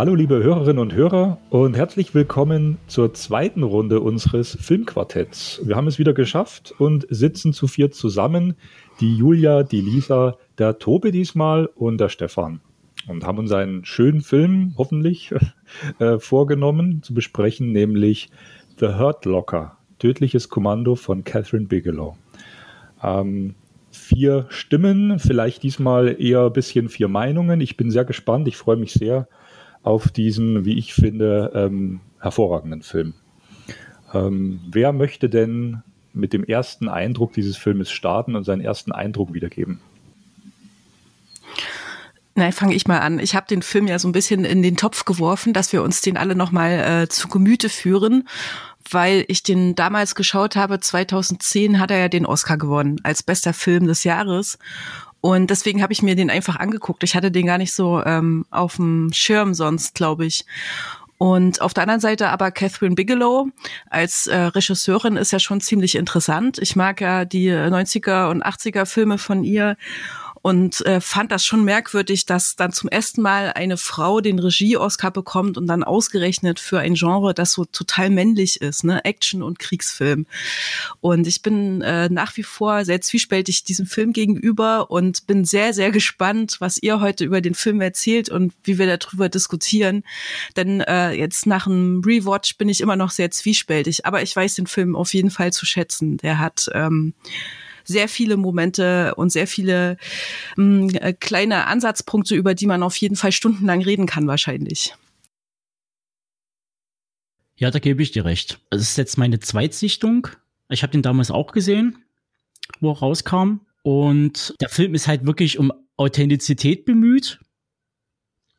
Hallo liebe Hörerinnen und Hörer und herzlich willkommen zur zweiten Runde unseres Filmquartetts. Wir haben es wieder geschafft und sitzen zu viert zusammen. Die Julia, die Lisa, der Tobi diesmal und der Stefan. Und haben uns einen schönen Film, hoffentlich, äh, vorgenommen zu besprechen, nämlich The Hurt Locker, tödliches Kommando von Catherine Bigelow. Ähm, vier Stimmen, vielleicht diesmal eher ein bisschen vier Meinungen. Ich bin sehr gespannt, ich freue mich sehr auf diesen, wie ich finde, ähm, hervorragenden Film. Ähm, wer möchte denn mit dem ersten Eindruck dieses Filmes starten und seinen ersten Eindruck wiedergeben? Nein, fange ich mal an. Ich habe den Film ja so ein bisschen in den Topf geworfen, dass wir uns den alle nochmal äh, zu Gemüte führen, weil ich den damals geschaut habe. 2010 hat er ja den Oscar gewonnen als bester Film des Jahres. Und deswegen habe ich mir den einfach angeguckt. Ich hatte den gar nicht so ähm, auf dem Schirm sonst, glaube ich. Und auf der anderen Seite aber Catherine Bigelow als äh, Regisseurin ist ja schon ziemlich interessant. Ich mag ja die 90er und 80er Filme von ihr und äh, fand das schon merkwürdig, dass dann zum ersten Mal eine Frau den Regie-Oscar bekommt und dann ausgerechnet für ein Genre, das so total männlich ist, ne, Action und Kriegsfilm. Und ich bin äh, nach wie vor sehr zwiespältig diesem Film gegenüber und bin sehr, sehr gespannt, was ihr heute über den Film erzählt und wie wir darüber diskutieren. Denn äh, jetzt nach einem Rewatch bin ich immer noch sehr zwiespältig, aber ich weiß den Film auf jeden Fall zu schätzen. Der hat ähm, sehr viele Momente und sehr viele mh, hm, äh, kleine Ansatzpunkte, über die man auf jeden Fall stundenlang reden kann wahrscheinlich. Ja, da gebe ich dir recht. Es ist jetzt meine Zweitsichtung. Ich habe den damals auch gesehen, wo er rauskam. Und der Film ist halt wirklich um Authentizität bemüht.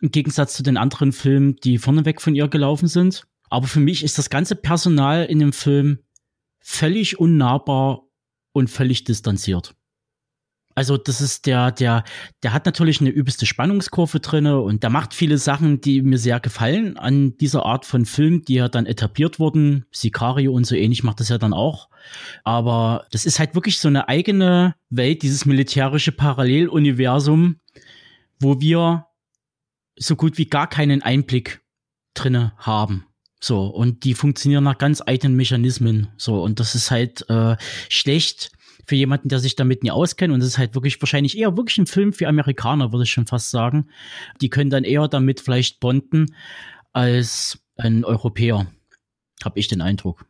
Im Gegensatz zu den anderen Filmen, die vorneweg von ihr gelaufen sind. Aber für mich ist das ganze Personal in dem Film völlig unnahbar und völlig distanziert. Also das ist der, der, der hat natürlich eine übelste Spannungskurve drinne und der macht viele Sachen, die mir sehr gefallen an dieser Art von Film, die ja dann etabliert wurden. Sicario und so ähnlich macht das ja dann auch. Aber das ist halt wirklich so eine eigene Welt, dieses militärische Paralleluniversum, wo wir so gut wie gar keinen Einblick drinne haben. So, und die funktionieren nach ganz eigenen Mechanismen. So, und das ist halt äh, schlecht für jemanden, der sich damit nie auskennt. Und das ist halt wirklich wahrscheinlich eher wirklich ein Film für Amerikaner, würde ich schon fast sagen. Die können dann eher damit vielleicht bonden als ein Europäer, habe ich den Eindruck.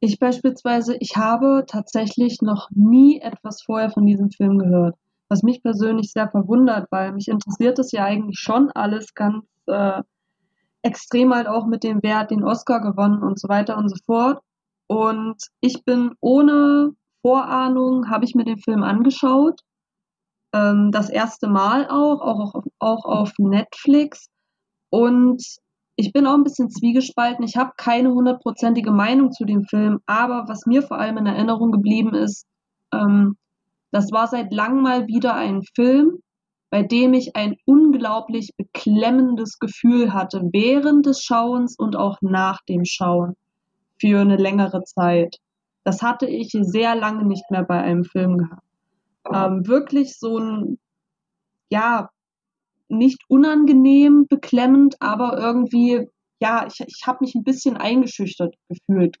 Ich beispielsweise, ich habe tatsächlich noch nie etwas vorher von diesem Film gehört. Was mich persönlich sehr verwundert, weil mich interessiert es ja eigentlich schon alles ganz äh, extrem halt auch mit dem Wert den Oscar gewonnen und so weiter und so fort. Und ich bin ohne Vorahnung, habe ich mir den Film angeschaut. Ähm, das erste Mal auch, auch, auch, auch auf Netflix. Und ich bin auch ein bisschen zwiegespalten. Ich habe keine hundertprozentige Meinung zu dem Film, aber was mir vor allem in Erinnerung geblieben ist, ähm, das war seit langem mal wieder ein Film, bei dem ich ein unglaublich beklemmendes Gefühl hatte während des Schauens und auch nach dem Schauen für eine längere Zeit. Das hatte ich sehr lange nicht mehr bei einem Film gehabt. Ähm, wirklich so ein, ja, nicht unangenehm, beklemmend, aber irgendwie, ja, ich, ich habe mich ein bisschen eingeschüchtert gefühlt,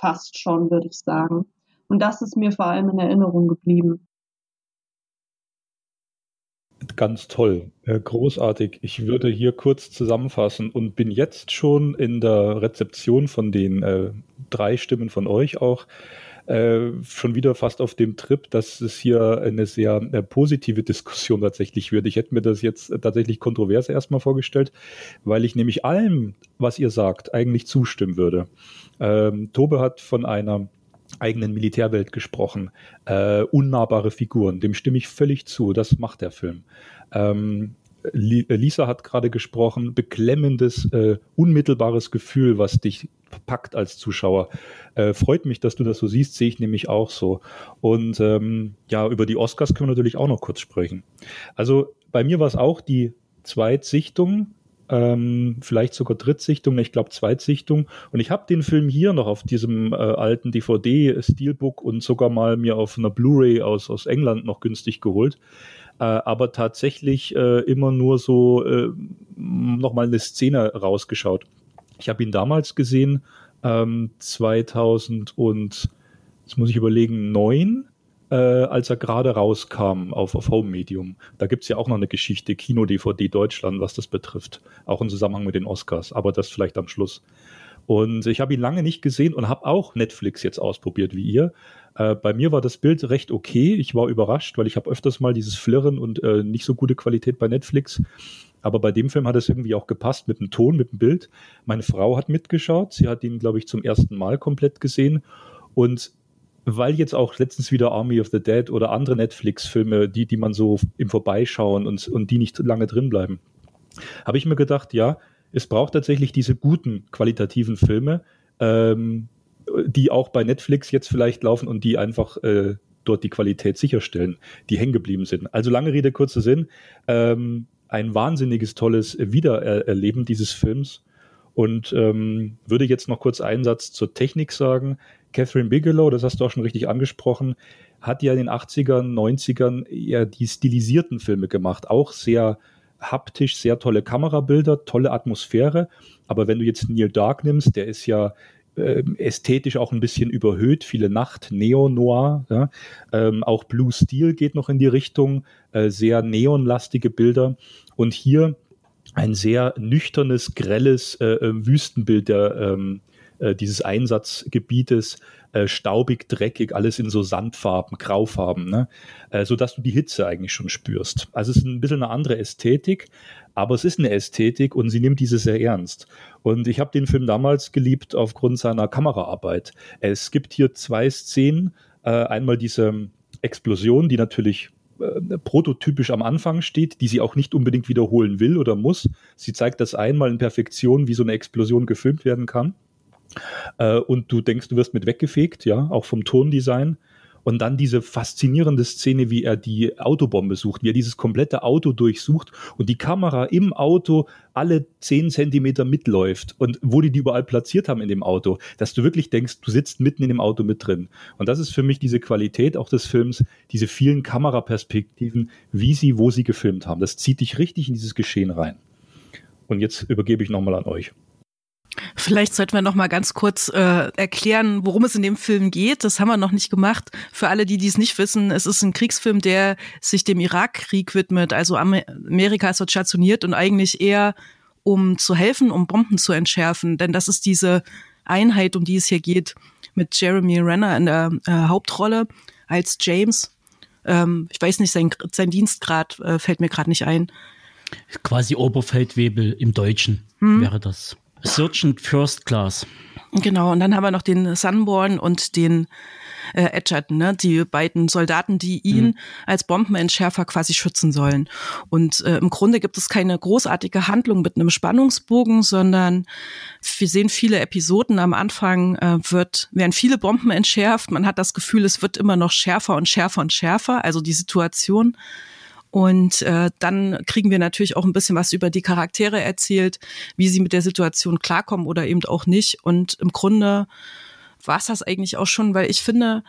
fast schon, würde ich sagen. Und das ist mir vor allem in Erinnerung geblieben. Ganz toll, äh, großartig. Ich würde hier kurz zusammenfassen und bin jetzt schon in der Rezeption von den äh, drei Stimmen von euch auch äh, schon wieder fast auf dem Trip, dass es hier eine sehr äh, positive Diskussion tatsächlich wird. Ich hätte mir das jetzt tatsächlich kontrovers erstmal vorgestellt, weil ich nämlich allem, was ihr sagt, eigentlich zustimmen würde. Ähm, Tobe hat von einer eigenen Militärwelt gesprochen, äh, unnahbare Figuren, dem stimme ich völlig zu, das macht der Film. Ähm, Lisa hat gerade gesprochen, beklemmendes, äh, unmittelbares Gefühl, was dich packt als Zuschauer. Äh, freut mich, dass du das so siehst, sehe ich nämlich auch so. Und ähm, ja, über die Oscars können wir natürlich auch noch kurz sprechen. Also bei mir war es auch die Zweitsichtung, ähm, vielleicht sogar Drittsichtung, ich glaube Zweitsichtung. Und ich habe den Film hier noch auf diesem äh, alten DVD-Steelbook und sogar mal mir auf einer Blu-ray aus, aus England noch günstig geholt äh, aber tatsächlich äh, immer nur so äh, nochmal eine Szene rausgeschaut. Ich habe ihn damals gesehen, ähm, 2000 und, jetzt muss ich überlegen, neun, äh, als er gerade rauskam auf, auf Home Medium. Da gibt's ja auch noch eine Geschichte, Kino-DVD Deutschland, was das betrifft. Auch im Zusammenhang mit den Oscars, aber das vielleicht am Schluss. Und ich habe ihn lange nicht gesehen und habe auch Netflix jetzt ausprobiert wie ihr. Äh, bei mir war das Bild recht okay. Ich war überrascht, weil ich habe öfters mal dieses Flirren und äh, nicht so gute Qualität bei Netflix. Aber bei dem Film hat es irgendwie auch gepasst mit dem Ton, mit dem Bild. Meine Frau hat mitgeschaut. Sie hat ihn, glaube ich, zum ersten Mal komplett gesehen. Und weil jetzt auch letztens wieder Army of the Dead oder andere Netflix-Filme, die, die man so im Vorbeischauen und, und die nicht lange drin bleiben, habe ich mir gedacht, ja, es braucht tatsächlich diese guten qualitativen Filme, ähm, die auch bei Netflix jetzt vielleicht laufen und die einfach äh, dort die Qualität sicherstellen, die hängen geblieben sind. Also lange Rede, kurzer Sinn. Ähm, ein wahnsinniges, tolles Wiedererleben dieses Films. Und ähm, würde jetzt noch kurz einen Satz zur Technik sagen. Catherine Bigelow, das hast du auch schon richtig angesprochen, hat ja in den 80ern, 90ern eher die stilisierten Filme gemacht. Auch sehr haptisch, sehr tolle Kamerabilder, tolle Atmosphäre. Aber wenn du jetzt Neil Dark nimmst, der ist ja äh, ästhetisch auch ein bisschen überhöht, viele Nacht, Neo-Noir, ja. ähm, auch Blue Steel geht noch in die Richtung, äh, sehr neonlastige Bilder und hier ein sehr nüchternes, grelles äh, äh Wüstenbild der, ähm, äh, dieses Einsatzgebietes, äh, staubig, dreckig, alles in so Sandfarben, Graufarben, ne? äh, sodass du die Hitze eigentlich schon spürst. Also es ist ein bisschen eine andere Ästhetik, aber es ist eine Ästhetik und sie nimmt diese sehr ernst. Und ich habe den Film damals geliebt aufgrund seiner Kameraarbeit. Es gibt hier zwei Szenen. Äh, einmal diese Explosion, die natürlich äh, prototypisch am Anfang steht, die sie auch nicht unbedingt wiederholen will oder muss. Sie zeigt das einmal in Perfektion, wie so eine Explosion gefilmt werden kann. Äh, und du denkst, du wirst mit weggefegt, ja, auch vom Tondesign. Und dann diese faszinierende Szene, wie er die Autobombe sucht, wie er dieses komplette Auto durchsucht und die Kamera im Auto alle zehn Zentimeter mitläuft und wo die die überall platziert haben in dem Auto, dass du wirklich denkst, du sitzt mitten in dem Auto mit drin. Und das ist für mich diese Qualität auch des Films, diese vielen Kameraperspektiven, wie sie, wo sie gefilmt haben. Das zieht dich richtig in dieses Geschehen rein. Und jetzt übergebe ich nochmal an euch. Vielleicht sollten wir noch mal ganz kurz äh, erklären, worum es in dem Film geht. Das haben wir noch nicht gemacht. Für alle, die dies nicht wissen, es ist ein Kriegsfilm, der sich dem Irakkrieg widmet. Also Amerika ist dort stationiert und eigentlich eher um zu helfen, um Bomben zu entschärfen. Denn das ist diese Einheit, um die es hier geht, mit Jeremy Renner in der äh, Hauptrolle als James. Ähm, ich weiß nicht, sein, sein Dienstgrad äh, fällt mir gerade nicht ein. Quasi Oberfeldwebel im Deutschen hm. wäre das. Sergeant First Class. Genau, und dann haben wir noch den Sunborn und den äh, Edgerton, ne? die beiden Soldaten, die ihn mhm. als Bombenentschärfer quasi schützen sollen. Und äh, im Grunde gibt es keine großartige Handlung mit einem Spannungsbogen, sondern wir sehen viele Episoden. Am Anfang äh, wird, werden viele Bomben entschärft. Man hat das Gefühl, es wird immer noch schärfer und schärfer und schärfer, also die Situation. Und äh, dann kriegen wir natürlich auch ein bisschen was über die Charaktere erzählt, wie sie mit der Situation klarkommen oder eben auch nicht. Und im Grunde war es das eigentlich auch schon, weil ich finde,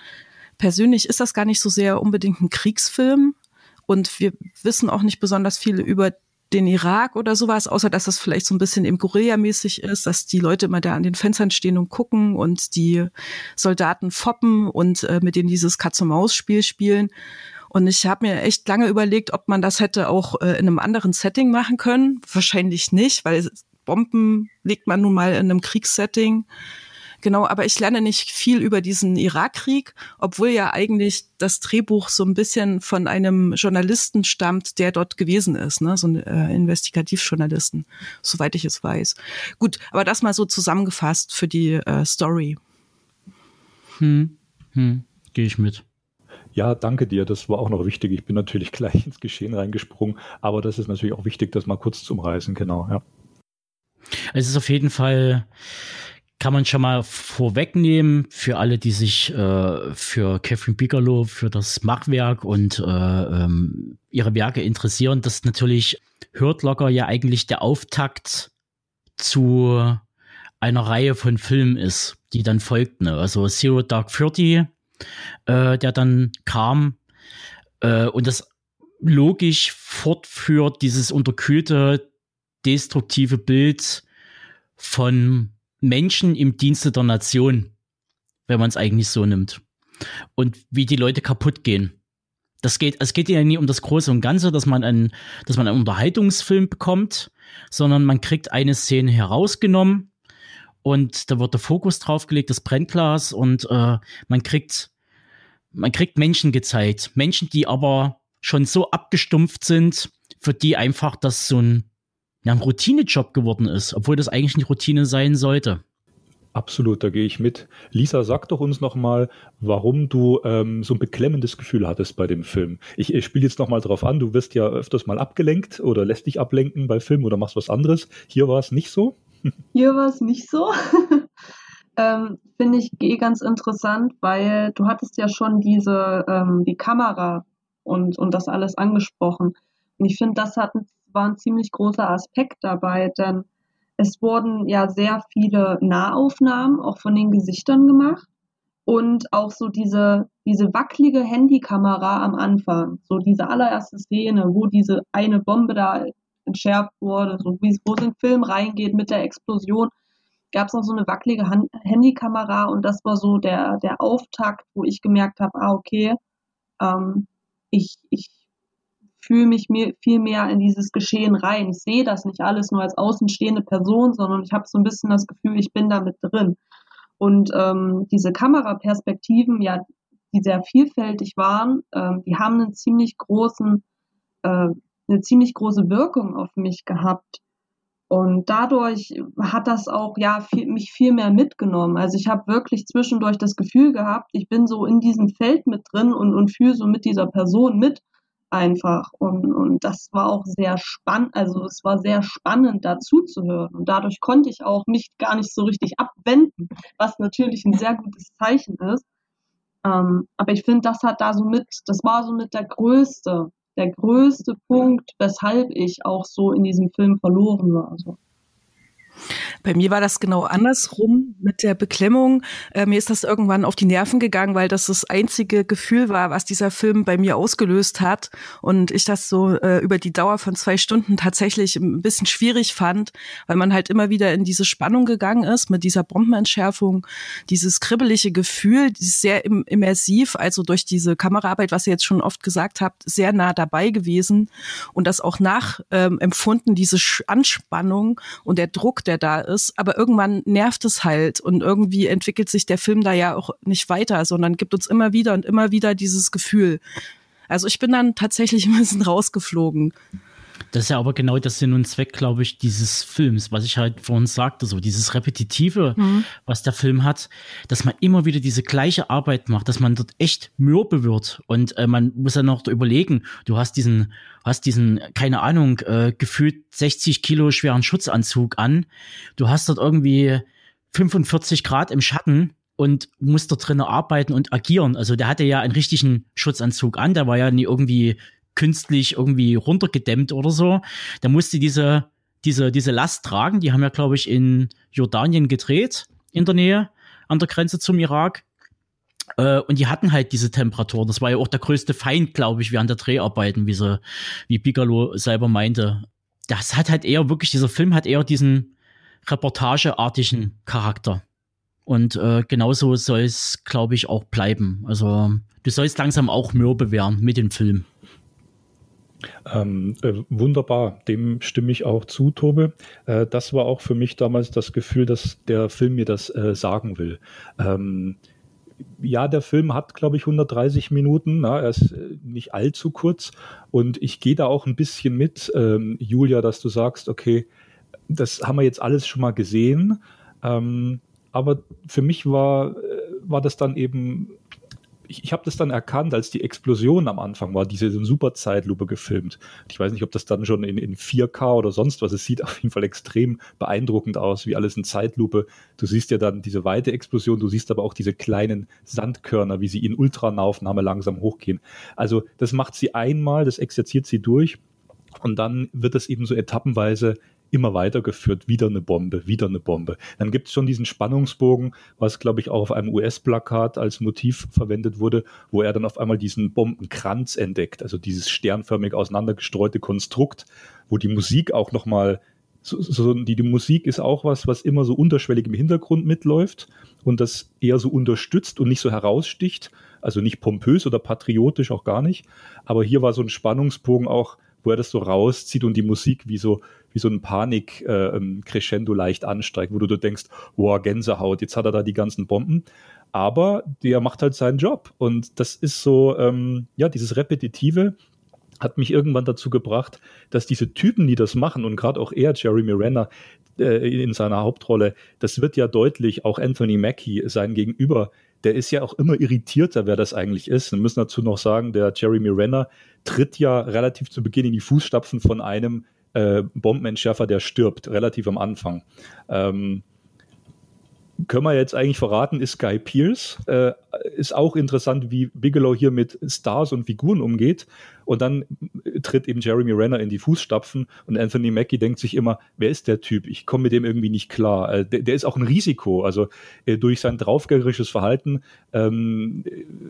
persönlich ist das gar nicht so sehr unbedingt ein Kriegsfilm. Und wir wissen auch nicht besonders viel über den Irak oder sowas, außer dass das vielleicht so ein bisschen im Guerilla-mäßig ist, dass die Leute immer da an den Fenstern stehen und gucken und die Soldaten foppen und äh, mit denen dieses Katz-und-Maus-Spiel spielen. Und ich habe mir echt lange überlegt, ob man das hätte auch äh, in einem anderen Setting machen können. Wahrscheinlich nicht, weil Bomben legt man nun mal in einem Kriegssetting Genau, aber ich lerne nicht viel über diesen Irakkrieg, obwohl ja eigentlich das Drehbuch so ein bisschen von einem Journalisten stammt, der dort gewesen ist, ne? so ein äh, Investigativjournalisten, soweit ich es weiß. Gut, aber das mal so zusammengefasst für die äh, Story. Hm, hm, gehe ich mit. Ja, danke dir. Das war auch noch wichtig. Ich bin natürlich gleich ins Geschehen reingesprungen, aber das ist natürlich auch wichtig, das mal kurz zu umreißen, genau, ja. Es ist auf jeden Fall kann man schon mal vorwegnehmen für alle, die sich äh, für Catherine Bigelow, für das Machwerk und äh, ähm, ihre Werke interessieren, dass natürlich Hurt Locker ja eigentlich der Auftakt zu einer Reihe von Filmen ist, die dann folgten. Also Zero Dark Thirty, äh, der dann kam äh, und das logisch fortführt, dieses unterkühlte, destruktive Bild von Menschen im Dienste der Nation, wenn man es eigentlich so nimmt. Und wie die Leute kaputt gehen. Das geht, es geht ja nie um das Große und Ganze, dass man einen, dass man einen Unterhaltungsfilm bekommt, sondern man kriegt eine Szene herausgenommen und da wird der Fokus draufgelegt, das Brennglas und äh, man kriegt, man kriegt Menschen gezeigt. Menschen, die aber schon so abgestumpft sind, für die einfach das so ein ja, ein Routinejob geworden ist, obwohl das eigentlich eine Routine sein sollte. Absolut, da gehe ich mit. Lisa, sag doch uns nochmal, warum du ähm, so ein beklemmendes Gefühl hattest bei dem Film. Ich, ich spiele jetzt nochmal drauf an, du wirst ja öfters mal abgelenkt oder lässt dich ablenken bei Filmen oder machst was anderes. Hier war es nicht so? Hier war es nicht so. ähm, Finde ich eh ganz interessant, weil du hattest ja schon diese, ähm, die Kamera und, und das alles angesprochen. Und ich finde, das hat war ein ziemlich großer Aspekt dabei, denn es wurden ja sehr viele Nahaufnahmen auch von den Gesichtern gemacht und auch so diese, diese wackelige Handykamera am Anfang, so diese allererste Szene, wo diese eine Bombe da entschärft wurde, so wie wo es in den Film reingeht mit der Explosion, gab es noch so eine wackelige Han Handykamera und das war so der, der Auftakt, wo ich gemerkt habe, ah, okay, ähm, ich, ich fühle mich mir viel mehr in dieses Geschehen rein. Ich sehe das nicht alles nur als außenstehende Person, sondern ich habe so ein bisschen das Gefühl, ich bin da mit drin. Und ähm, diese Kameraperspektiven, ja, die sehr vielfältig waren, ähm, die haben einen ziemlich großen, äh, eine ziemlich große Wirkung auf mich gehabt. Und dadurch hat das auch ja viel, mich viel mehr mitgenommen. Also ich habe wirklich zwischendurch das Gefühl gehabt, ich bin so in diesem Feld mit drin und, und fühle so mit dieser Person mit einfach. Und, und das war auch sehr spannend, also es war sehr spannend dazu zu hören. Und dadurch konnte ich auch mich gar nicht so richtig abwenden, was natürlich ein sehr gutes Zeichen ist. Ähm, aber ich finde, das hat da so mit, das war so mit der größte, der größte Punkt, weshalb ich auch so in diesem Film verloren war. So. Bei mir war das genau andersrum mit der Beklemmung. Äh, mir ist das irgendwann auf die Nerven gegangen, weil das das einzige Gefühl war, was dieser Film bei mir ausgelöst hat. Und ich das so äh, über die Dauer von zwei Stunden tatsächlich ein bisschen schwierig fand, weil man halt immer wieder in diese Spannung gegangen ist mit dieser Bombenentschärfung, dieses kribbelige Gefühl, dieses sehr im immersiv, also durch diese Kameraarbeit, was ihr jetzt schon oft gesagt habt, sehr nah dabei gewesen und das auch nachempfunden, ähm, diese Anspannung und der Druck, der da ist. Aber irgendwann nervt es halt und irgendwie entwickelt sich der Film da ja auch nicht weiter, sondern gibt uns immer wieder und immer wieder dieses Gefühl. Also ich bin dann tatsächlich ein bisschen rausgeflogen. Das ist ja aber genau der Sinn und Zweck, glaube ich, dieses Films, was ich halt vorhin sagte, so dieses Repetitive, mhm. was der Film hat, dass man immer wieder diese gleiche Arbeit macht, dass man dort echt mürbe wird und äh, man muss ja noch überlegen, du hast diesen, hast diesen, keine Ahnung, äh, gefühlt 60 Kilo schweren Schutzanzug an, du hast dort irgendwie 45 Grad im Schatten und musst dort drinnen arbeiten und agieren. Also der hatte ja einen richtigen Schutzanzug an, der war ja nie irgendwie künstlich irgendwie runtergedämmt oder so. Da musste diese, diese, diese Last tragen. Die haben ja, glaube ich, in Jordanien gedreht, in der Nähe, an der Grenze zum Irak. Äh, und die hatten halt diese Temperaturen. Das war ja auch der größte Feind, glaube ich, während der Dreharbeiten, wie, sie, wie Bigelow selber meinte. Das hat halt eher wirklich, dieser Film hat eher diesen reportageartigen Charakter. Und äh, genauso soll es, glaube ich, auch bleiben. Also du sollst langsam auch mürbe werden mit dem Film. Ähm, äh, wunderbar, dem stimme ich auch zu, Tobe. Äh, das war auch für mich damals das Gefühl, dass der Film mir das äh, sagen will. Ähm, ja, der Film hat, glaube ich, 130 Minuten. Na, er ist äh, nicht allzu kurz. Und ich gehe da auch ein bisschen mit, ähm, Julia, dass du sagst, okay, das haben wir jetzt alles schon mal gesehen. Ähm, aber für mich war, äh, war das dann eben ich, ich habe das dann erkannt, als die Explosion am Anfang war, diese super Zeitlupe gefilmt. Ich weiß nicht, ob das dann schon in, in 4K oder sonst was. Es sieht auf jeden Fall extrem beeindruckend aus, wie alles in Zeitlupe. Du siehst ja dann diese weite Explosion, du siehst aber auch diese kleinen Sandkörner, wie sie in Ultranahaufnahme langsam hochgehen. Also das macht sie einmal, das exerziert sie durch und dann wird es eben so etappenweise immer weitergeführt, wieder eine Bombe, wieder eine Bombe. Dann gibt es schon diesen Spannungsbogen, was, glaube ich, auch auf einem US-Plakat als Motiv verwendet wurde, wo er dann auf einmal diesen Bombenkranz entdeckt, also dieses sternförmig auseinandergestreute Konstrukt, wo die Musik auch nochmal so, so, die, die Musik ist auch was, was immer so unterschwellig im Hintergrund mitläuft und das eher so unterstützt und nicht so heraussticht, also nicht pompös oder patriotisch auch gar nicht. Aber hier war so ein Spannungsbogen auch, wo er das so rauszieht und die Musik wie so wie so ein Panik-Crescendo äh, leicht ansteigt, wo du, du denkst, boah, Gänsehaut, jetzt hat er da die ganzen Bomben. Aber der macht halt seinen Job. Und das ist so, ähm, ja, dieses Repetitive, hat mich irgendwann dazu gebracht, dass diese Typen, die das machen, und gerade auch er, Jeremy Renner, äh, in seiner Hauptrolle, das wird ja deutlich, auch Anthony Mackie, sein Gegenüber, der ist ja auch immer irritierter, wer das eigentlich ist. Wir müssen dazu noch sagen, der Jeremy Renner tritt ja relativ zu Beginn in die Fußstapfen von einem äh, Bombenentschärfer, der stirbt, relativ am Anfang. Ähm, können wir jetzt eigentlich verraten, ist Guy Pierce. Äh, ist auch interessant, wie Bigelow hier mit Stars und Figuren umgeht. Und dann tritt eben Jeremy Renner in die Fußstapfen und Anthony Mackie denkt sich immer, wer ist der Typ? Ich komme mit dem irgendwie nicht klar. Äh, der, der, ist auch ein Risiko, also äh, durch sein draufgängerisches Verhalten, ähm,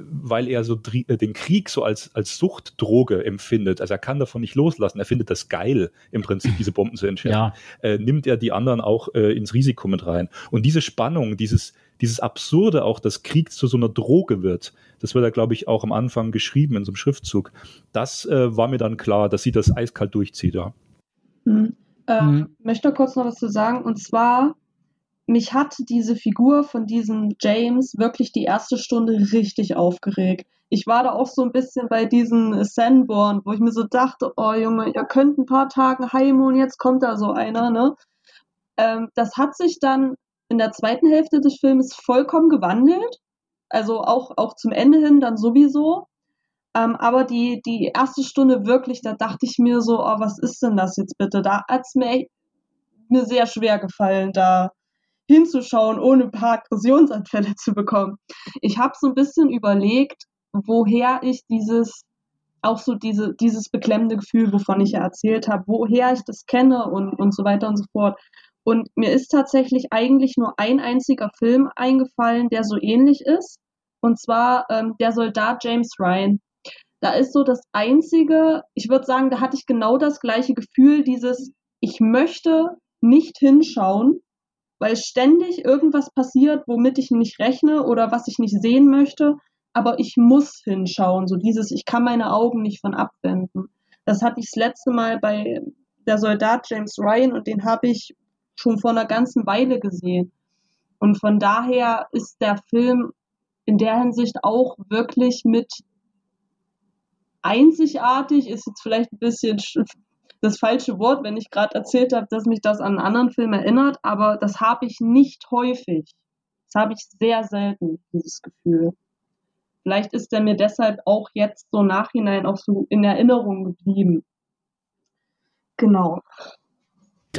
weil er so äh, den Krieg so als, als Suchtdroge empfindet. Also er kann davon nicht loslassen. Er findet das geil, im Prinzip diese Bomben zu entschärfen. Ja. Äh, nimmt er die anderen auch äh, ins Risiko mit rein. Und diese Spannung, dieses, dieses Absurde auch, dass Krieg zu so einer Droge wird, das wird ja, glaube ich, auch am Anfang geschrieben in so einem Schriftzug. Das äh, war mir dann klar, dass sie das eiskalt durchzieht, ja. Mhm. Äh, mhm. möchte kurz noch was zu sagen. Und zwar, mich hat diese Figur von diesem James wirklich die erste Stunde richtig aufgeregt. Ich war da auch so ein bisschen bei diesen Sanborn, wo ich mir so dachte, oh Junge, ihr könnt ein paar Tage heim und jetzt kommt da so einer, ne? Ähm, das hat sich dann in der zweiten Hälfte des Films vollkommen gewandelt. Also auch, auch zum Ende hin dann sowieso. Ähm, aber die, die erste Stunde wirklich, da dachte ich mir so, oh, was ist denn das jetzt bitte? Da hat es mir, mir sehr schwer gefallen, da hinzuschauen, ohne ein paar Aggressionsanfälle zu bekommen. Ich habe so ein bisschen überlegt, woher ich dieses, auch so diese, dieses beklemmende Gefühl, wovon ich ja erzählt habe, woher ich das kenne und, und so weiter und so fort. Und mir ist tatsächlich eigentlich nur ein einziger Film eingefallen, der so ähnlich ist. Und zwar ähm, der Soldat James Ryan. Da ist so das einzige, ich würde sagen, da hatte ich genau das gleiche Gefühl, dieses, ich möchte nicht hinschauen, weil ständig irgendwas passiert, womit ich nicht rechne oder was ich nicht sehen möchte, aber ich muss hinschauen. So dieses, ich kann meine Augen nicht von abwenden. Das hatte ich das letzte Mal bei der Soldat James Ryan und den habe ich schon vor einer ganzen Weile gesehen. Und von daher ist der Film in der Hinsicht auch wirklich mit einzigartig, ist jetzt vielleicht ein bisschen das falsche Wort, wenn ich gerade erzählt habe, dass mich das an einen anderen Film erinnert, aber das habe ich nicht häufig. Das habe ich sehr selten, dieses Gefühl. Vielleicht ist er mir deshalb auch jetzt so nachhinein auch so in Erinnerung geblieben. Genau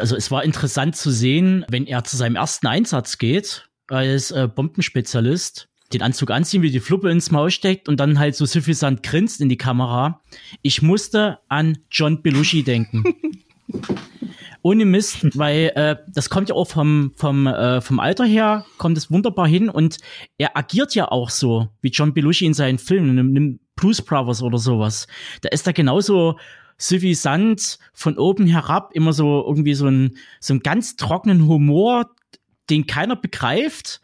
also es war interessant zu sehen, wenn er zu seinem ersten Einsatz geht, als äh, Bombenspezialist, den Anzug anziehen, wie die Fluppe ins Maul steckt und dann halt so suffisant grinst in die Kamera. Ich musste an John Belushi denken. Ohne Mist, weil äh, das kommt ja auch vom, vom, äh, vom Alter her, kommt es wunderbar hin und er agiert ja auch so, wie John Belushi in seinen Filmen, in, in Blues Brothers oder sowas. Da ist er genauso suffisant von oben herab immer so irgendwie so ein so einen ganz trockenen Humor, den keiner begreift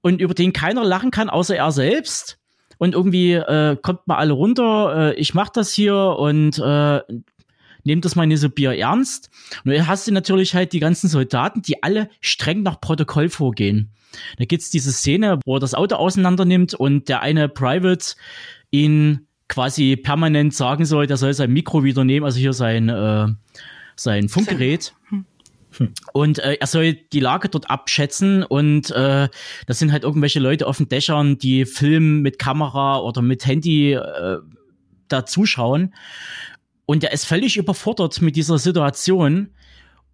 und über den keiner lachen kann, außer er selbst. und irgendwie äh, kommt mal alle runter, äh, ich mach das hier und äh, nehmt das mal nicht so Bier ernst. Und dann hast du natürlich halt die ganzen Soldaten, die alle streng nach Protokoll vorgehen. Da gibt's diese Szene, wo er das Auto auseinander nimmt und der eine Private ihn quasi permanent sagen soll, der soll sein Mikro wieder nehmen, also hier sein, äh, sein Funkgerät. Und äh, er soll die Lage dort abschätzen und äh, das sind halt irgendwelche Leute auf den Dächern, die filmen mit Kamera oder mit Handy äh, da zuschauen. Und er ist völlig überfordert mit dieser Situation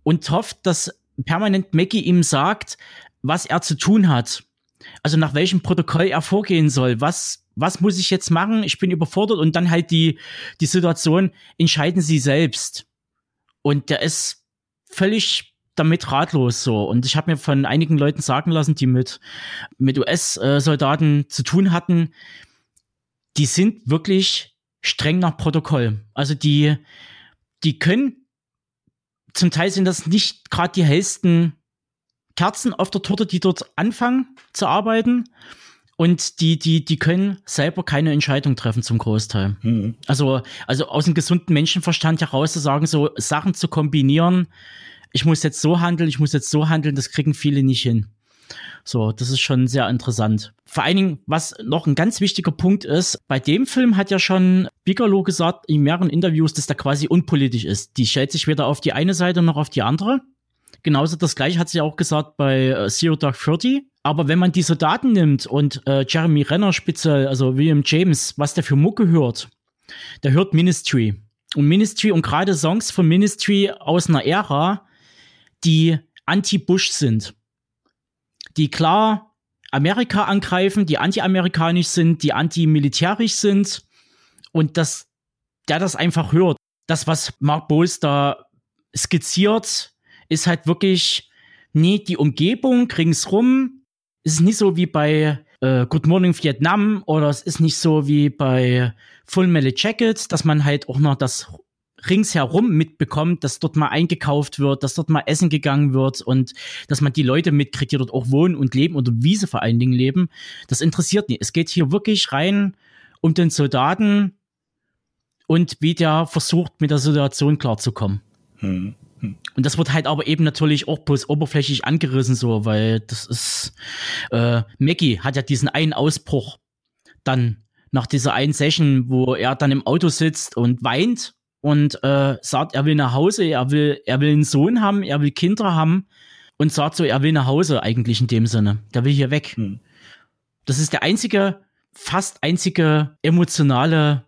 und hofft, dass permanent Mackie ihm sagt, was er zu tun hat. Also nach welchem Protokoll er vorgehen soll. Was, was muss ich jetzt machen? Ich bin überfordert und dann halt die, die Situation entscheiden sie selbst. Und der ist völlig damit ratlos so. Und ich habe mir von einigen Leuten sagen lassen, die mit, mit US-Soldaten zu tun hatten, die sind wirklich streng nach Protokoll. Also die, die können, zum Teil sind das nicht gerade die hellsten Kerzen auf der Torte, die dort anfangen zu arbeiten. Und die, die, die können selber keine Entscheidung treffen zum Großteil. Mhm. Also, also aus dem gesunden Menschenverstand heraus zu sagen, so Sachen zu kombinieren, ich muss jetzt so handeln, ich muss jetzt so handeln, das kriegen viele nicht hin. So, das ist schon sehr interessant. Vor allen Dingen, was noch ein ganz wichtiger Punkt ist, bei dem Film hat ja schon Bigelow gesagt in mehreren Interviews, dass der quasi unpolitisch ist. Die stellt sich weder auf die eine Seite noch auf die andere. Genauso das gleiche hat sie auch gesagt bei äh, Zero Dark Thirty. Aber wenn man diese Daten nimmt und äh, Jeremy Renner speziell, also William James, was der für Mucke hört, der hört Ministry. Und Ministry und gerade Songs von Ministry aus einer Ära, die anti-Bush sind. Die klar Amerika angreifen, die anti-amerikanisch sind, die anti-militärisch sind und dass der das einfach hört. Das, was Mark Bowles da skizziert, ist halt wirklich nie die Umgebung ringsrum. Es ist nicht so wie bei äh, Good Morning Vietnam oder es ist nicht so wie bei Full Metal Jacket, dass man halt auch noch das ringsherum mitbekommt, dass dort mal eingekauft wird, dass dort mal essen gegangen wird und dass man die Leute mitkriegt, die dort auch wohnen und leben oder wie sie vor allen Dingen leben. Das interessiert nicht. Es geht hier wirklich rein um den Soldaten und wie der versucht, mit der Situation klarzukommen. Hm. Und das wird halt aber eben natürlich auch bloß oberflächlich angerissen, so, weil das ist, äh, Maggie hat ja diesen einen Ausbruch dann nach dieser einen Session, wo er dann im Auto sitzt und weint und äh, sagt, er will nach Hause, er will, er will einen Sohn haben, er will Kinder haben und sagt so, er will nach Hause eigentlich in dem Sinne. Der will hier weg. Hm. Das ist der einzige, fast einzige emotionale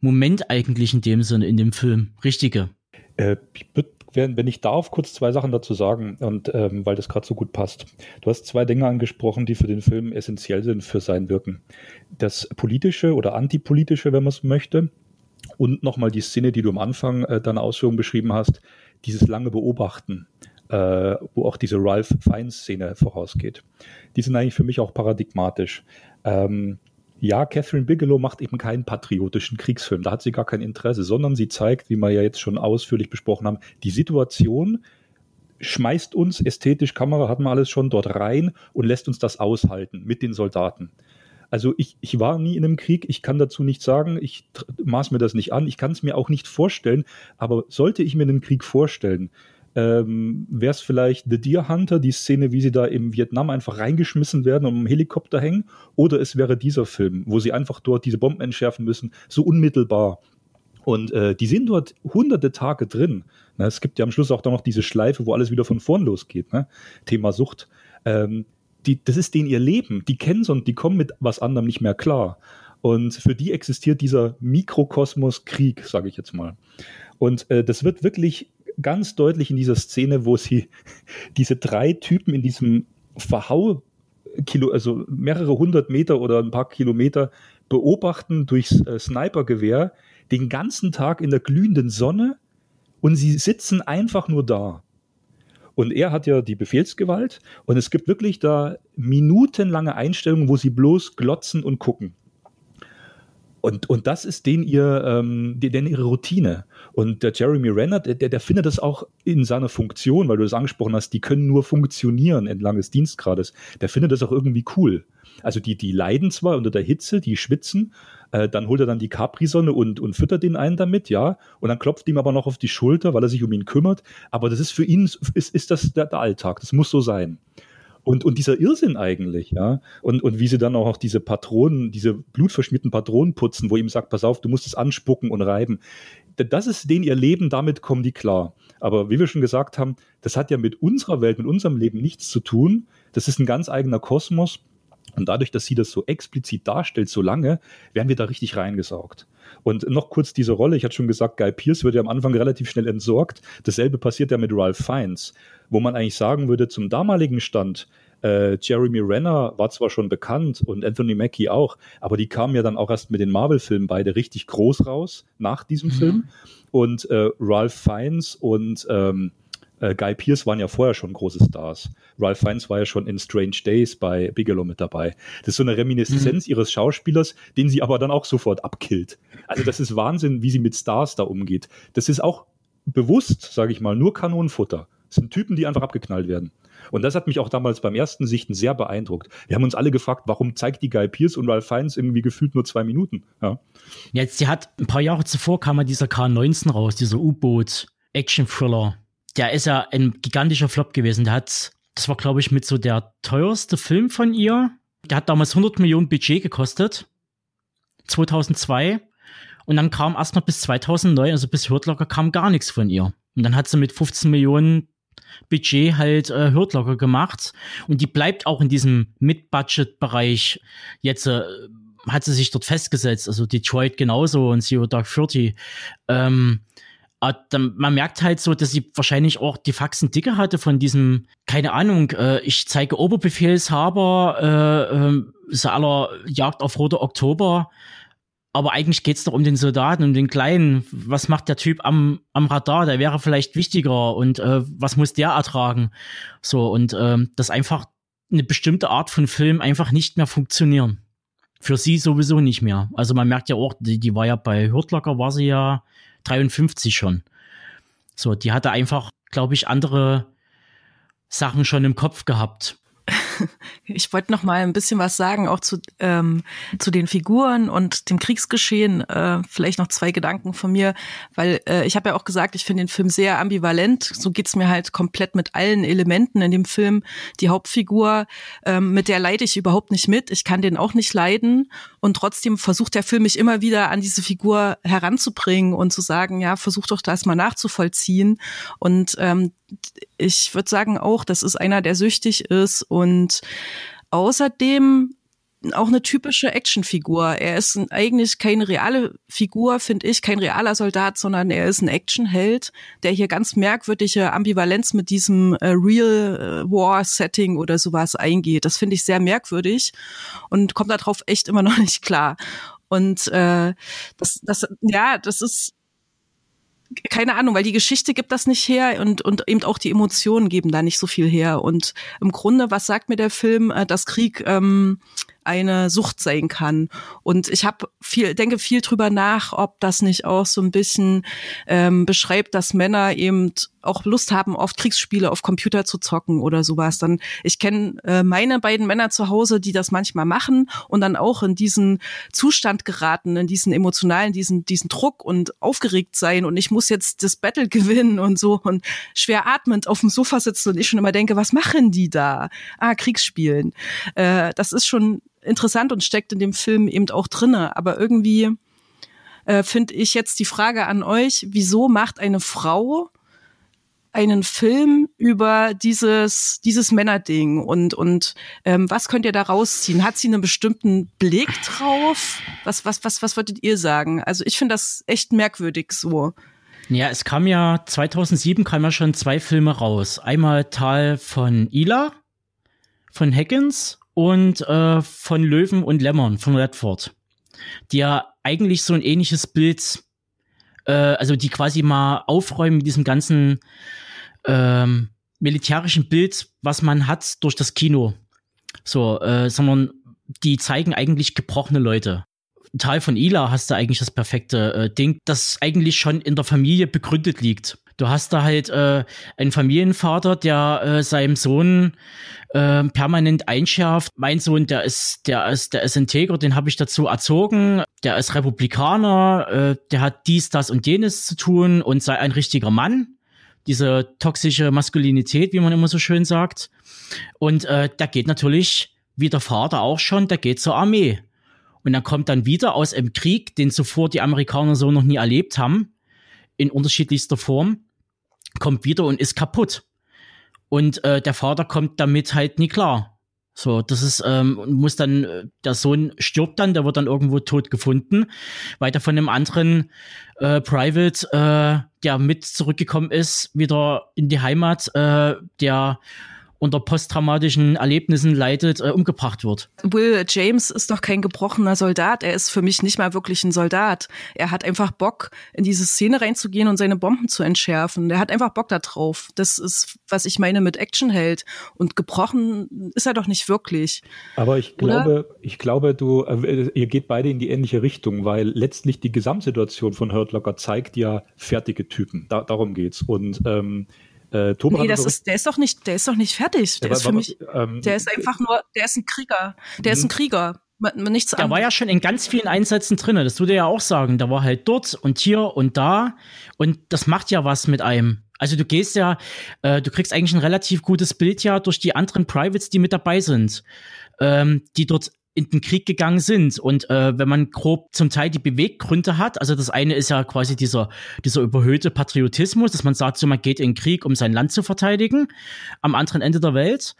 Moment eigentlich in dem Sinne in dem Film. Richtige. Äh, ich würde wenn ich darf, kurz zwei Sachen dazu sagen, und ähm, weil das gerade so gut passt. Du hast zwei Dinge angesprochen, die für den Film essentiell sind für sein Wirken. Das politische oder antipolitische, wenn man es möchte, und nochmal die Szene, die du am Anfang äh, deiner Ausführung beschrieben hast, dieses lange Beobachten, äh, wo auch diese Ralph Fiennes-Szene vorausgeht. Die sind eigentlich für mich auch paradigmatisch. Ähm, ja, Catherine Bigelow macht eben keinen patriotischen Kriegsfilm, da hat sie gar kein Interesse, sondern sie zeigt, wie wir ja jetzt schon ausführlich besprochen haben, die Situation, schmeißt uns ästhetisch, Kamera hat man alles schon dort rein und lässt uns das aushalten mit den Soldaten. Also ich, ich war nie in einem Krieg, ich kann dazu nichts sagen, ich maß mir das nicht an, ich kann es mir auch nicht vorstellen, aber sollte ich mir einen Krieg vorstellen, ähm, wäre es vielleicht The Deer Hunter, die Szene, wie sie da im Vietnam einfach reingeschmissen werden und im Helikopter hängen, oder es wäre dieser Film, wo sie einfach dort diese Bomben entschärfen müssen, so unmittelbar. Und äh, die sind dort hunderte Tage drin. Ne? Es gibt ja am Schluss auch da noch diese Schleife, wo alles wieder von vorn losgeht. Ne? Thema Sucht. Ähm, die, das ist denen ihr Leben. Die kennen es und die kommen mit was anderem nicht mehr klar. Und für die existiert dieser Mikrokosmos Krieg, sage ich jetzt mal. Und äh, das wird wirklich ganz deutlich in dieser Szene, wo sie diese drei Typen in diesem Verhau, Kilo, also mehrere hundert Meter oder ein paar Kilometer beobachten durchs äh, Snipergewehr den ganzen Tag in der glühenden Sonne und sie sitzen einfach nur da. Und er hat ja die Befehlsgewalt und es gibt wirklich da minutenlange Einstellungen, wo sie bloß glotzen und gucken. Und, und das ist den ihr, ähm, den ihre Routine. Und der Jeremy Renner, der, der findet das auch in seiner Funktion, weil du das angesprochen hast, die können nur funktionieren entlang des Dienstgrades. Der findet das auch irgendwie cool. Also die, die leiden zwar unter der Hitze, die schwitzen, äh, dann holt er dann die Capri-Sonne und, und füttert den einen damit, ja, und dann klopft ihm aber noch auf die Schulter, weil er sich um ihn kümmert. Aber das ist für ihn, ist, ist das der, der Alltag, das muss so sein. Und, und dieser Irrsinn eigentlich, ja, und, und wie sie dann auch diese Patronen, diese blutverschmierten Patronen putzen, wo ihm sagt, pass auf, du musst es anspucken und reiben. Das ist denen ihr Leben, damit kommen die klar. Aber wie wir schon gesagt haben, das hat ja mit unserer Welt, mit unserem Leben nichts zu tun. Das ist ein ganz eigener Kosmos. Und dadurch, dass sie das so explizit darstellt, so lange, werden wir da richtig reingesaugt. Und noch kurz diese Rolle, ich hatte schon gesagt, Guy Pierce wird ja am Anfang relativ schnell entsorgt. Dasselbe passiert ja mit Ralph Fiennes, wo man eigentlich sagen würde, zum damaligen Stand, äh, Jeremy Renner war zwar schon bekannt und Anthony Mackie auch, aber die kamen ja dann auch erst mit den Marvel-Filmen beide richtig groß raus nach diesem mhm. Film. Und äh, Ralph Fiennes und ähm, äh, Guy Pierce waren ja vorher schon große Stars. Ralph Fiennes war ja schon in Strange Days bei Bigelow mit dabei. Das ist so eine Reminiszenz mhm. ihres Schauspielers, den sie aber dann auch sofort abkillt. Also das ist Wahnsinn, wie sie mit Stars da umgeht. Das ist auch bewusst, sage ich mal, nur Kanonenfutter. Das sind Typen, die einfach abgeknallt werden. Und das hat mich auch damals beim ersten Sichten sehr beeindruckt. Wir haben uns alle gefragt, warum zeigt die Guy Pierce und Ralph Fiennes irgendwie gefühlt nur zwei Minuten? Ja. Jetzt, sie hat ein paar Jahre zuvor kam ja dieser K19 raus, dieser U-Boot-Action-Thriller der ist ja ein gigantischer Flop gewesen. Der hat, das war glaube ich mit so der teuerste Film von ihr. Der hat damals 100 Millionen Budget gekostet. 2002. Und dann kam erst noch bis 2009, also bis Hurtlocker, kam gar nichts von ihr. Und dann hat sie mit 15 Millionen Budget halt äh, Hurtlocker gemacht. Und die bleibt auch in diesem Mid-Budget-Bereich. Jetzt äh, hat sie sich dort festgesetzt. Also Detroit genauso und Zero Dark Thirty. Ähm, man merkt halt so, dass sie wahrscheinlich auch die Faxen dicke hatte von diesem, keine Ahnung, äh, ich zeige Oberbefehlshaber, äh, äh, aller Jagd auf Roter Oktober. Aber eigentlich geht's doch um den Soldaten, um den Kleinen. Was macht der Typ am, am Radar? Der wäre vielleicht wichtiger und äh, was muss der ertragen? So, und äh, dass einfach eine bestimmte Art von Film einfach nicht mehr funktionieren. Für sie sowieso nicht mehr. Also man merkt ja auch, die, die war ja bei Hurtlocker, war sie ja 53 schon. So, die hatte einfach, glaube ich, andere Sachen schon im Kopf gehabt. Ich wollte noch mal ein bisschen was sagen, auch zu, ähm, zu den Figuren und dem Kriegsgeschehen. Äh, vielleicht noch zwei Gedanken von mir, weil äh, ich habe ja auch gesagt, ich finde den Film sehr ambivalent. So geht's mir halt komplett mit allen Elementen in dem Film. Die Hauptfigur, ähm, mit der leide ich überhaupt nicht mit. Ich kann den auch nicht leiden. Und trotzdem versucht der Film mich immer wieder an diese Figur heranzubringen und zu sagen, ja, versuch doch das mal nachzuvollziehen. Und ähm, ich würde sagen auch, das ist einer, der süchtig ist und außerdem auch eine typische Actionfigur. Er ist eigentlich keine reale Figur, finde ich, kein realer Soldat, sondern er ist ein Actionheld, der hier ganz merkwürdige Ambivalenz mit diesem äh, Real äh, War Setting oder sowas eingeht. Das finde ich sehr merkwürdig und kommt darauf echt immer noch nicht klar. Und äh, das, das, ja, das ist keine Ahnung, weil die Geschichte gibt das nicht her und, und eben auch die Emotionen geben da nicht so viel her. Und im Grunde, was sagt mir der Film, äh, dass Krieg ähm, eine Sucht sein kann. Und ich habe viel, denke viel drüber nach, ob das nicht auch so ein bisschen ähm, beschreibt, dass Männer eben auch Lust haben, oft Kriegsspiele auf Computer zu zocken oder sowas. Dann ich kenne äh, meine beiden Männer zu Hause, die das manchmal machen und dann auch in diesen Zustand geraten, in diesen emotionalen, diesen diesen Druck und aufgeregt sein und ich muss jetzt das Battle gewinnen und so und schwer atmend auf dem Sofa sitzen und ich schon immer denke, was machen die da? Ah, Kriegsspielen. Äh, das ist schon interessant und steckt in dem Film eben auch drinne. Aber irgendwie äh, finde ich jetzt die Frage an euch, wieso macht eine Frau einen Film über dieses dieses Männerding und und ähm, was könnt ihr da rausziehen? Hat sie einen bestimmten Blick drauf? Was was was was würdet ihr sagen? Also ich finde das echt merkwürdig so. Ja, es kam ja 2007 kam ja schon zwei Filme raus. Einmal Tal von Ila von Higgins und äh, von Löwen und Lämmern von Redford, die ja eigentlich so ein ähnliches Bild, äh, also die quasi mal aufräumen mit diesem ganzen ähm, militärischen Bild, was man hat durch das Kino. So, äh, sondern die zeigen eigentlich gebrochene Leute. Tal von Ila hast du eigentlich das perfekte äh, Ding, das eigentlich schon in der Familie begründet liegt. Du hast da halt äh, einen Familienvater, der äh, seinem Sohn äh, permanent einschärft. Mein Sohn, der ist, der ist, der ist integer, den habe ich dazu erzogen. Der ist Republikaner, äh, der hat dies, das und jenes zu tun und sei ein richtiger Mann. Diese toxische Maskulinität, wie man immer so schön sagt. Und äh, der geht natürlich, wie der Vater auch schon, der geht zur Armee. Und dann kommt dann wieder aus einem Krieg, den zuvor die Amerikaner so noch nie erlebt haben, in unterschiedlichster Form kommt wieder und ist kaputt. Und äh, der Vater kommt damit halt nie klar. So, das ist, ähm, muss dann, äh, der Sohn stirbt dann, der wird dann irgendwo tot gefunden. Weiter von einem anderen äh, Private, äh, der mit zurückgekommen ist, wieder in die Heimat, äh, der unter posttraumatischen Erlebnissen leidet, äh, umgebracht wird. Will James ist doch kein gebrochener Soldat. Er ist für mich nicht mal wirklich ein Soldat. Er hat einfach Bock, in diese Szene reinzugehen und seine Bomben zu entschärfen. Er hat einfach Bock da drauf. Das ist, was ich meine mit Actionheld. Und gebrochen ist er doch nicht wirklich. Aber ich glaube, Oder? ich glaube, du, äh, ihr geht beide in die ähnliche Richtung, weil letztlich die Gesamtsituation von Hurt Locker zeigt ja fertige Typen. Da, darum geht's. Und ähm, äh, Tobi nee, das ist, der ist doch nicht, der ist doch nicht fertig. Der ja, ist für mich, ähm, der ist einfach nur, der ist ein Krieger. Der ist ein mhm. Krieger. Nichts der war ja schon in ganz vielen Einsätzen drin, das würde ja auch sagen. Der war halt dort und hier und da. Und das macht ja was mit einem. Also du gehst ja, äh, du kriegst eigentlich ein relativ gutes Bild ja durch die anderen Privates, die mit dabei sind, ähm, die dort in den Krieg gegangen sind. Und äh, wenn man grob zum Teil die Beweggründe hat, also das eine ist ja quasi dieser, dieser überhöhte Patriotismus, dass man sagt, so man geht in den Krieg, um sein Land zu verteidigen, am anderen Ende der Welt.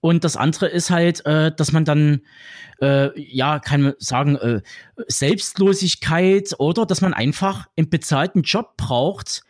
Und das andere ist halt, äh, dass man dann, äh, ja, kann man sagen, äh, Selbstlosigkeit oder dass man einfach einen bezahlten Job braucht,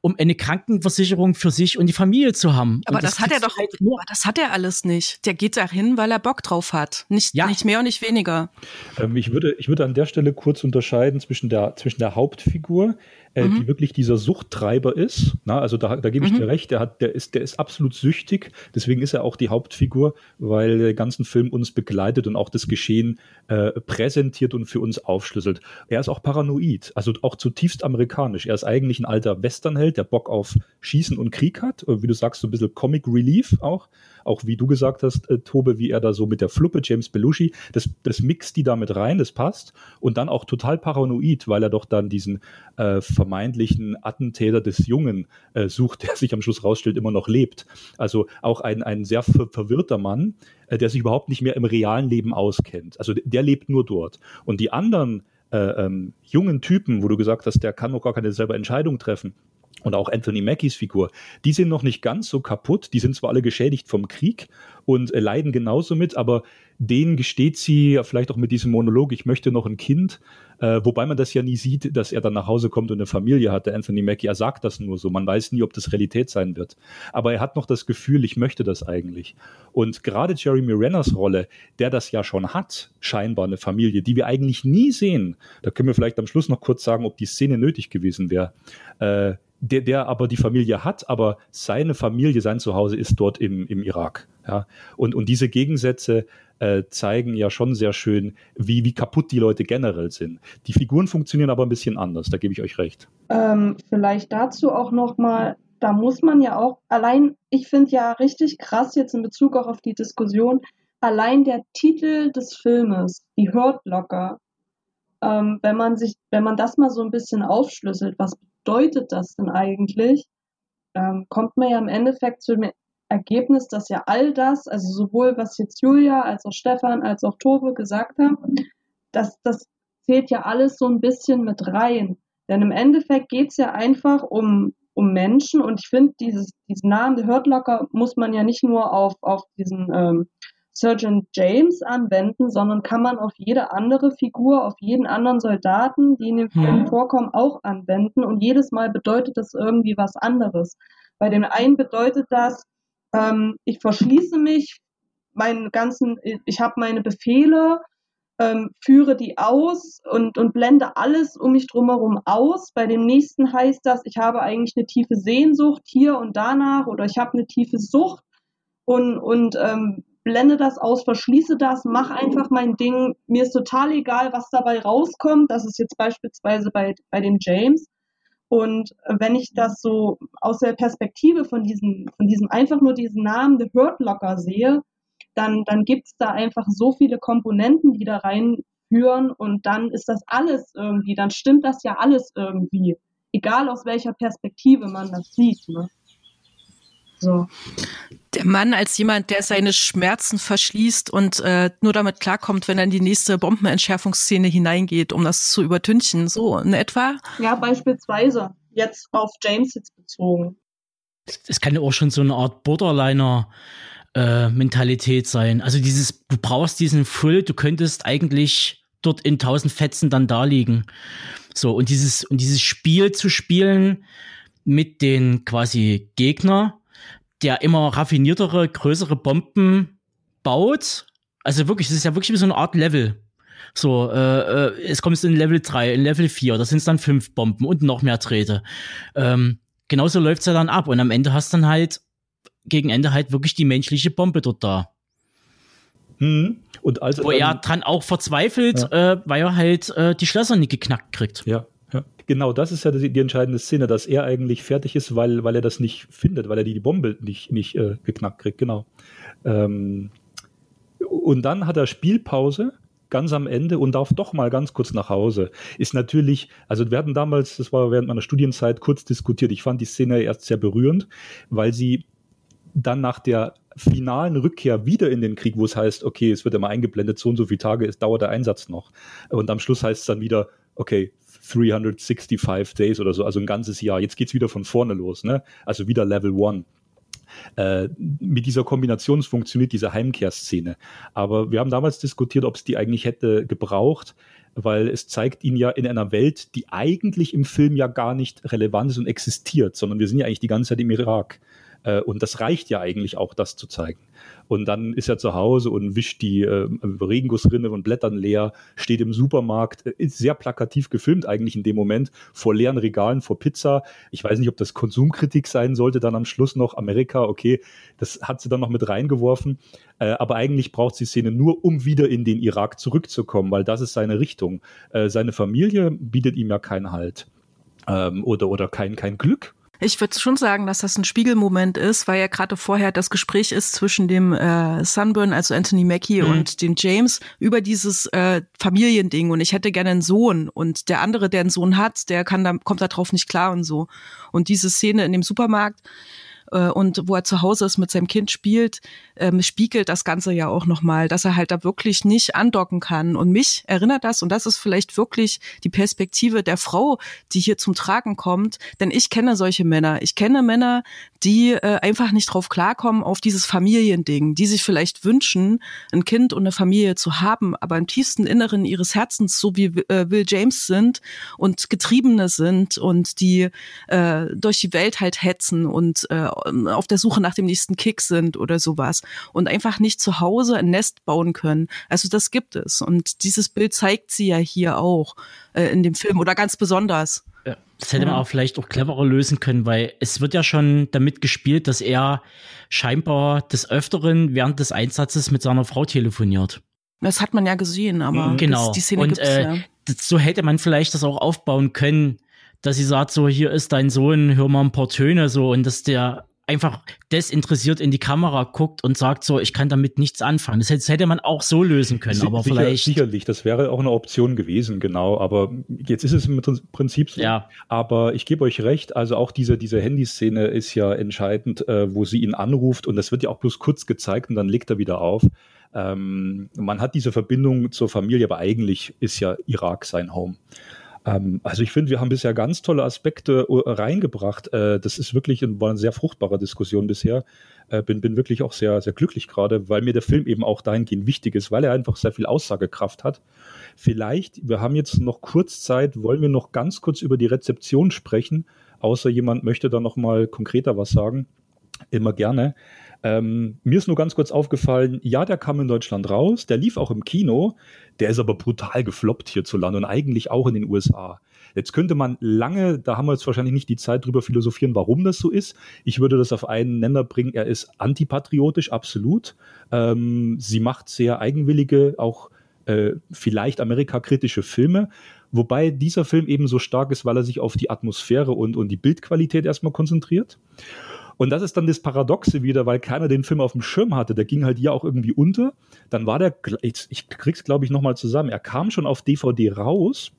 um eine Krankenversicherung für sich und die Familie zu haben. Aber das, das, hat er doch, halt nur. das hat er alles nicht. Der geht da hin, weil er Bock drauf hat. Nicht, ja. nicht mehr und nicht weniger. Ähm, ich, würde, ich würde an der Stelle kurz unterscheiden zwischen der, zwischen der Hauptfigur, äh, mhm. die wirklich dieser Suchttreiber ist. Na, also da, da gebe ich mhm. dir recht, der, hat, der, ist, der ist absolut süchtig. Deswegen ist er auch die Hauptfigur, weil der ganzen Film uns begleitet und auch das Geschehen äh, präsentiert und für uns aufschlüsselt. Er ist auch paranoid, also auch zutiefst amerikanisch. Er ist eigentlich ein alter Westernheld, der Bock auf Schießen und Krieg hat. Wie du sagst, so ein bisschen Comic Relief auch auch wie du gesagt hast, äh, Tobe, wie er da so mit der Fluppe, James Belushi, das, das mixt die damit rein, das passt. Und dann auch total paranoid, weil er doch dann diesen äh, vermeintlichen Attentäter des Jungen äh, sucht, der sich am Schluss rausstellt, immer noch lebt. Also auch ein, ein sehr ver verwirrter Mann, äh, der sich überhaupt nicht mehr im realen Leben auskennt. Also der lebt nur dort. Und die anderen äh, ähm, jungen Typen, wo du gesagt hast, der kann noch gar keine selber Entscheidung treffen, und auch Anthony Mackies Figur, die sind noch nicht ganz so kaputt. Die sind zwar alle geschädigt vom Krieg und äh, leiden genauso mit, aber denen gesteht sie vielleicht auch mit diesem Monolog, ich möchte noch ein Kind, äh, wobei man das ja nie sieht, dass er dann nach Hause kommt und eine Familie hat. Der Anthony Mackie, er sagt das nur so. Man weiß nie, ob das Realität sein wird. Aber er hat noch das Gefühl, ich möchte das eigentlich. Und gerade Jeremy Renners Rolle, der das ja schon hat, scheinbar eine Familie, die wir eigentlich nie sehen, da können wir vielleicht am Schluss noch kurz sagen, ob die Szene nötig gewesen wäre. Äh, der, der aber die Familie hat, aber seine Familie, sein Zuhause ist dort im, im Irak. Ja? Und, und diese Gegensätze äh, zeigen ja schon sehr schön, wie, wie kaputt die Leute generell sind. Die Figuren funktionieren aber ein bisschen anders, da gebe ich euch recht. Ähm, vielleicht dazu auch nochmal, da muss man ja auch, allein, ich finde ja richtig krass jetzt in Bezug auch auf die Diskussion, allein der Titel des Filmes, die Hurt Locker, ähm, wenn man sich, wenn man das mal so ein bisschen aufschlüsselt, was bedeutet das denn eigentlich, ähm, kommt man ja im Endeffekt zu dem Ergebnis, dass ja all das, also sowohl was jetzt Julia als auch Stefan als auch Tove gesagt haben, dass das zählt ja alles so ein bisschen mit rein. Denn im Endeffekt geht es ja einfach um, um Menschen und ich finde, diesen Namen, der Hurt Locker, muss man ja nicht nur auf, auf diesen ähm, Surgeon James anwenden, sondern kann man auf jede andere Figur, auf jeden anderen Soldaten, die in dem Film vorkommen, auch anwenden. Und jedes Mal bedeutet das irgendwie was anderes. Bei dem einen bedeutet das, ähm, ich verschließe mich, meinen ganzen, ich habe meine Befehle, ähm, führe die aus und, und blende alles um mich drumherum aus. Bei dem nächsten heißt das, ich habe eigentlich eine tiefe Sehnsucht hier und danach oder ich habe eine tiefe Sucht und, und ähm, blende das aus, verschließe das, mach einfach mein Ding. Mir ist total egal, was dabei rauskommt. Das ist jetzt beispielsweise bei, bei dem James. Und wenn ich das so aus der Perspektive von diesem, von diesem einfach nur diesen Namen The Hurt Locker sehe, dann, dann gibt es da einfach so viele Komponenten, die da reinführen und dann ist das alles irgendwie, dann stimmt das ja alles irgendwie. Egal aus welcher Perspektive man das sieht. Ne? So. Der Mann als jemand, der seine Schmerzen verschließt und äh, nur damit klarkommt, wenn er in die nächste Bombenentschärfungsszene hineingeht, um das zu übertünchen, so in etwa? Ja, beispielsweise. Jetzt auf James jetzt bezogen. Es kann ja auch schon so eine Art Borderliner äh, Mentalität sein. Also dieses, du brauchst diesen Full, du könntest eigentlich dort in tausend Fetzen dann da liegen. So, und dieses, und dieses Spiel zu spielen mit den quasi Gegner, der immer raffiniertere, größere Bomben baut. Also wirklich, es ist ja wirklich wie so eine Art Level. So, äh, äh, es kommt in Level 3, in Level 4, da sind es dann fünf Bomben und noch mehr Drähte. Ähm, genauso läuft's ja dann ab und am Ende hast dann halt gegen Ende halt wirklich die menschliche Bombe dort da. Hm. Und also Wo er dran auch verzweifelt, ja. äh, weil er halt äh, die Schlösser nicht geknackt kriegt. Ja. Genau, das ist ja die, die, entscheidende Szene, dass er eigentlich fertig ist, weil, weil er das nicht findet, weil er die, die Bombe nicht, nicht äh, geknackt kriegt, genau. Ähm, und dann hat er Spielpause ganz am Ende und darf doch mal ganz kurz nach Hause. Ist natürlich, also wir hatten damals, das war während meiner Studienzeit, kurz diskutiert. Ich fand die Szene erst sehr berührend, weil sie dann nach der finalen Rückkehr wieder in den Krieg, wo es heißt, okay, es wird immer eingeblendet, so und so viele Tage es dauert der Einsatz noch. Und am Schluss heißt es dann wieder, okay, 365 Days oder so, also ein ganzes Jahr. Jetzt geht's wieder von vorne los, ne? Also wieder Level One. Äh, mit dieser Kombination funktioniert diese Heimkehrszene. Aber wir haben damals diskutiert, ob es die eigentlich hätte gebraucht, weil es zeigt ihn ja in einer Welt, die eigentlich im Film ja gar nicht relevant ist und existiert, sondern wir sind ja eigentlich die ganze Zeit im Irak. Äh, und das reicht ja eigentlich auch, das zu zeigen. Und dann ist er zu Hause und wischt die äh, Regengussrinne von Blättern leer, steht im Supermarkt, äh, ist sehr plakativ gefilmt eigentlich in dem Moment, vor leeren Regalen, vor Pizza. Ich weiß nicht, ob das Konsumkritik sein sollte, dann am Schluss noch Amerika, okay, das hat sie dann noch mit reingeworfen. Äh, aber eigentlich braucht sie Szene nur, um wieder in den Irak zurückzukommen, weil das ist seine Richtung. Äh, seine Familie bietet ihm ja keinen Halt. Ähm, oder, oder kein, kein Glück ich würde schon sagen, dass das ein Spiegelmoment ist, weil ja gerade vorher das Gespräch ist zwischen dem äh, Sunburn, also Anthony Mackie mhm. und dem James über dieses äh, Familiending und ich hätte gerne einen Sohn und der andere, der einen Sohn hat, der kann da kommt da drauf nicht klar und so. Und diese Szene in dem Supermarkt, äh, und wo er zu Hause ist, mit seinem Kind spielt, ähm, spiegelt das Ganze ja auch nochmal, dass er halt da wirklich nicht andocken kann. Und mich erinnert das, und das ist vielleicht wirklich die Perspektive der Frau, die hier zum Tragen kommt, denn ich kenne solche Männer. Ich kenne Männer, die äh, einfach nicht drauf klarkommen auf dieses Familiending, die sich vielleicht wünschen, ein Kind und eine Familie zu haben, aber im tiefsten Inneren ihres Herzens, so wie äh, Will James sind und Getriebene sind und die äh, durch die Welt halt hetzen und äh, auf der Suche nach dem nächsten Kick sind oder sowas und einfach nicht zu Hause ein Nest bauen können. Also das gibt es und dieses Bild zeigt sie ja hier auch äh, in dem Film oder ganz besonders. Ja, das hätte man auch vielleicht auch cleverer lösen können, weil es wird ja schon damit gespielt, dass er scheinbar des Öfteren während des Einsatzes mit seiner Frau telefoniert. Das hat man ja gesehen, aber genau. Das, die Szene und äh, ja. so hätte man vielleicht das auch aufbauen können, dass sie sagt so, hier ist dein Sohn, hör mal ein paar Töne so und dass der einfach desinteressiert in die Kamera guckt und sagt so, ich kann damit nichts anfangen. Das hätte, man auch so lösen können, aber Sicher, vielleicht. Sicherlich, das wäre auch eine Option gewesen, genau. Aber jetzt ist es im Prinzip so. Ja. Aber ich gebe euch recht, also auch diese, diese Handyszene ist ja entscheidend, äh, wo sie ihn anruft und das wird ja auch bloß kurz gezeigt und dann legt er wieder auf. Ähm, man hat diese Verbindung zur Familie, aber eigentlich ist ja Irak sein Home. Ähm, also ich finde, wir haben bisher ganz tolle Aspekte äh, reingebracht. Äh, das ist wirklich ein, war eine sehr fruchtbare Diskussion bisher. Äh, bin, bin wirklich auch sehr, sehr glücklich gerade, weil mir der Film eben auch dahingehend wichtig ist, weil er einfach sehr viel Aussagekraft hat. Vielleicht, wir haben jetzt noch kurz Zeit, wollen wir noch ganz kurz über die Rezeption sprechen, außer jemand möchte da noch mal konkreter was sagen. Immer gerne. Ähm, mir ist nur ganz kurz aufgefallen, ja, der kam in Deutschland raus, der lief auch im Kino, der ist aber brutal gefloppt hierzulande und eigentlich auch in den USA. Jetzt könnte man lange, da haben wir jetzt wahrscheinlich nicht die Zeit drüber philosophieren, warum das so ist. Ich würde das auf einen Nenner bringen. Er ist antipatriotisch, absolut. Ähm, sie macht sehr eigenwillige, auch äh, vielleicht amerikakritische Filme. Wobei dieser Film eben so stark ist, weil er sich auf die Atmosphäre und, und die Bildqualität erstmal konzentriert. Und das ist dann das Paradoxe wieder, weil keiner den Film auf dem Schirm hatte. Der ging halt hier auch irgendwie unter. Dann war der, ich krieg's glaube ich nochmal zusammen, er kam schon auf DVD raus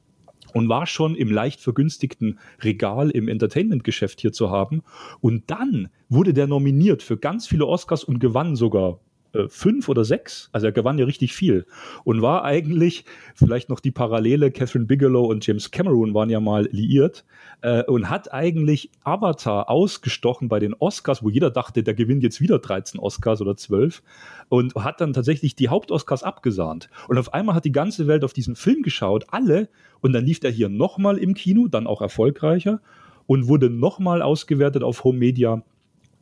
und war schon im leicht vergünstigten Regal im Entertainment-Geschäft hier zu haben. Und dann wurde der nominiert für ganz viele Oscars und gewann sogar äh, fünf oder sechs. Also er gewann ja richtig viel und war eigentlich vielleicht noch die Parallele. Catherine Bigelow und James Cameron waren ja mal liiert äh, und hat eigentlich Avatar ausgestochen bei den Oscars, wo jeder dachte, der gewinnt jetzt wieder 13 Oscars oder 12 und hat dann tatsächlich die Hauptoscars abgesahnt. Und auf einmal hat die ganze Welt auf diesen Film geschaut, alle, und dann lief der hier nochmal im Kino, dann auch erfolgreicher und wurde nochmal ausgewertet auf Home Media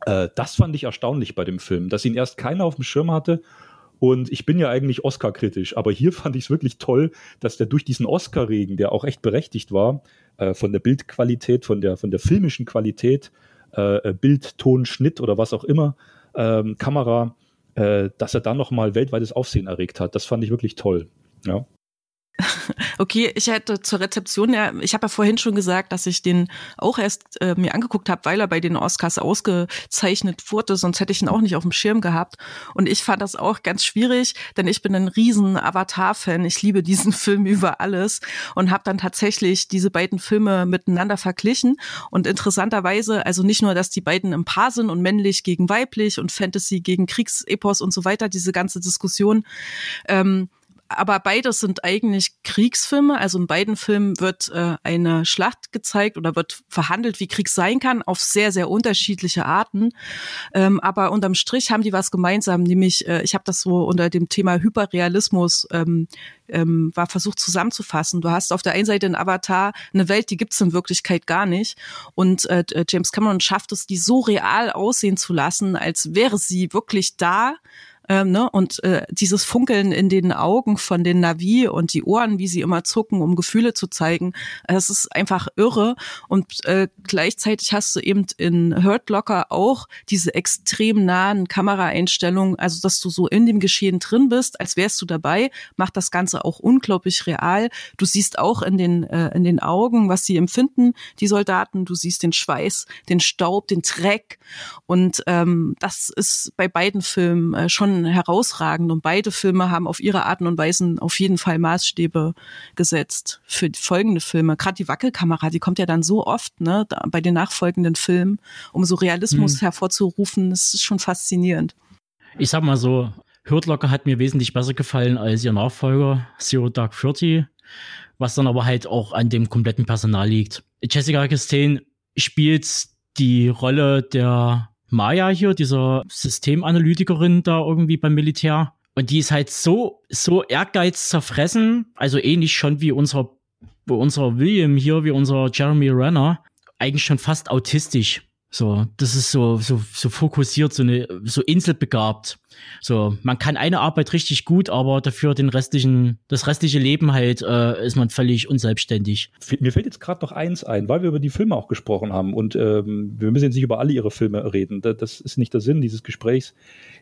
äh, das fand ich erstaunlich bei dem Film, dass ihn erst keiner auf dem Schirm hatte. Und ich bin ja eigentlich Oscar-kritisch, aber hier fand ich es wirklich toll, dass der durch diesen Oscar-Regen, der auch echt berechtigt war, äh, von der Bildqualität, von der, von der filmischen Qualität, äh, äh Bild, Ton, Schnitt oder was auch immer, ähm, Kamera, äh, dass er dann nochmal weltweites Aufsehen erregt hat. Das fand ich wirklich toll. Ja. Okay, ich hätte zur Rezeption ja, ich habe ja vorhin schon gesagt, dass ich den auch erst äh, mir angeguckt habe, weil er bei den Oscars ausgezeichnet wurde, sonst hätte ich ihn auch nicht auf dem Schirm gehabt. Und ich fand das auch ganz schwierig, denn ich bin ein riesen Avatar-Fan. Ich liebe diesen Film über alles und habe dann tatsächlich diese beiden Filme miteinander verglichen. Und interessanterweise, also nicht nur, dass die beiden im Paar sind und männlich gegen weiblich und Fantasy gegen Kriegsepos und so weiter, diese ganze Diskussion. Ähm, aber beides sind eigentlich Kriegsfilme. Also in beiden Filmen wird äh, eine Schlacht gezeigt oder wird verhandelt, wie Krieg sein kann, auf sehr, sehr unterschiedliche Arten. Ähm, aber unterm Strich haben die was gemeinsam, nämlich, äh, ich habe das so unter dem Thema Hyperrealismus ähm, ähm, war versucht zusammenzufassen. Du hast auf der einen Seite in Avatar eine Welt, die gibt's in Wirklichkeit gar nicht. Und äh, James Cameron schafft es, die so real aussehen zu lassen, als wäre sie wirklich da ähm, ne? Und äh, dieses Funkeln in den Augen von den Navi und die Ohren, wie sie immer zucken, um Gefühle zu zeigen, das ist einfach irre. Und äh, gleichzeitig hast du eben in Hurt Locker auch diese extrem nahen Kameraeinstellungen, also dass du so in dem Geschehen drin bist, als wärst du dabei, macht das Ganze auch unglaublich real. Du siehst auch in den, äh, in den Augen, was sie empfinden, die Soldaten. Du siehst den Schweiß, den Staub, den Dreck. Und ähm, das ist bei beiden Filmen äh, schon herausragend und beide Filme haben auf ihre Arten und Weisen auf jeden Fall Maßstäbe gesetzt für folgende Filme. Gerade die Wackelkamera, die kommt ja dann so oft, ne, bei den nachfolgenden Filmen, um so Realismus mhm. hervorzurufen. Das ist schon faszinierend. Ich sag mal so, Hurt Locker hat mir wesentlich besser gefallen als ihr Nachfolger Zero Dark Thirty, was dann aber halt auch an dem kompletten Personal liegt. Jessica Chastain spielt die Rolle der Maya hier, dieser Systemanalytikerin da irgendwie beim Militär. Und die ist halt so, so ehrgeiz zerfressen, also ähnlich schon wie unser, wie unser William hier, wie unser Jeremy Renner, eigentlich schon fast autistisch. So, das ist so, so, so fokussiert, so eine, so inselbegabt. So, man kann eine Arbeit richtig gut, aber dafür den restlichen, das restliche Leben halt, äh, ist man völlig unselbstständig. Mir fällt jetzt gerade noch eins ein, weil wir über die Filme auch gesprochen haben und ähm, wir müssen jetzt nicht über alle ihre Filme reden. Das ist nicht der Sinn dieses Gesprächs.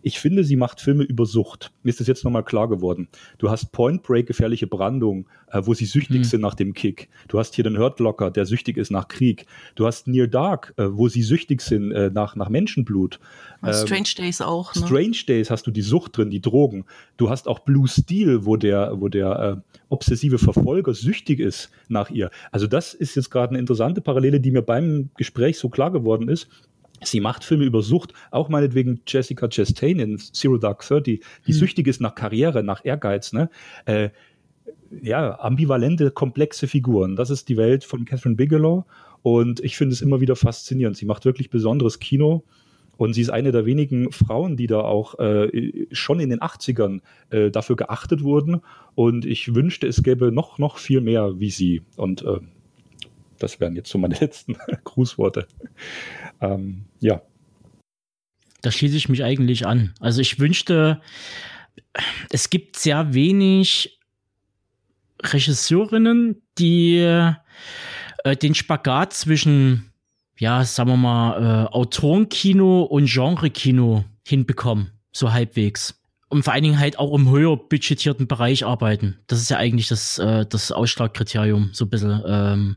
Ich finde, sie macht Filme über Sucht. Mir ist das jetzt nochmal klar geworden. Du hast Point Break, gefährliche Brandung, äh, wo sie süchtig hm. sind nach dem Kick. Du hast hier den Hurt Locker, der süchtig ist nach Krieg. Du hast Near Dark, äh, wo sie süchtig sind äh, nach, nach Menschenblut. Ähm, Strange Days auch. Ne? Strange Days hast du die Sucht drin, die Drogen. Du hast auch Blue Steel, wo der, wo der äh, obsessive Verfolger süchtig ist nach ihr. Also das ist jetzt gerade eine interessante Parallele, die mir beim Gespräch so klar geworden ist. Sie macht Filme über Sucht, auch meinetwegen Jessica Chastain in Zero Dark Thirty, die hm. süchtig ist nach Karriere, nach Ehrgeiz. Ne? Äh, ja, ambivalente, komplexe Figuren. Das ist die Welt von Catherine Bigelow und ich finde es immer wieder faszinierend. Sie macht wirklich besonderes Kino und sie ist eine der wenigen Frauen, die da auch äh, schon in den 80ern äh, dafür geachtet wurden. Und ich wünschte, es gäbe noch, noch viel mehr wie sie. Und äh, das wären jetzt so meine letzten Grußworte. Ähm, ja. Da schließe ich mich eigentlich an. Also ich wünschte, es gibt sehr wenig Regisseurinnen, die äh, den Spagat zwischen, ja, sagen wir mal, äh, Autorenkino und Genrekino hinbekommen, so halbwegs. Und vor allen Dingen halt auch im höher budgetierten Bereich arbeiten. Das ist ja eigentlich das, äh, das Ausschlagkriterium, so ein bisschen, ähm,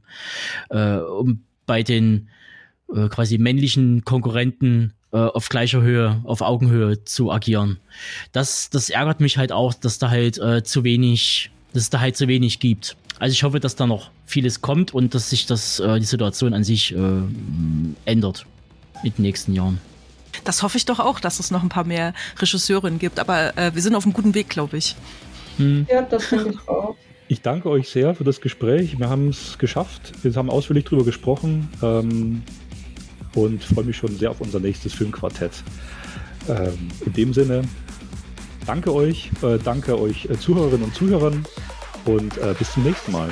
äh, um bei den äh, quasi männlichen Konkurrenten äh, auf gleicher Höhe, auf Augenhöhe zu agieren. Das, das ärgert mich halt auch, dass da halt äh, zu wenig, dass es da halt zu wenig gibt. Also ich hoffe, dass da noch vieles kommt und dass sich das, äh, die Situation an sich äh, ändert in den nächsten Jahren. Das hoffe ich doch auch, dass es noch ein paar mehr Regisseurinnen gibt, aber äh, wir sind auf einem guten Weg, glaube ich. Hm. Ja, das finde ich auch. Ich danke euch sehr für das Gespräch. Wir haben es geschafft. Wir haben ausführlich darüber gesprochen ähm, und freue mich schon sehr auf unser nächstes Filmquartett. Ähm, in dem Sinne, danke euch, äh, danke euch äh, Zuhörerinnen und Zuhörern und äh, bis zum nächsten Mal.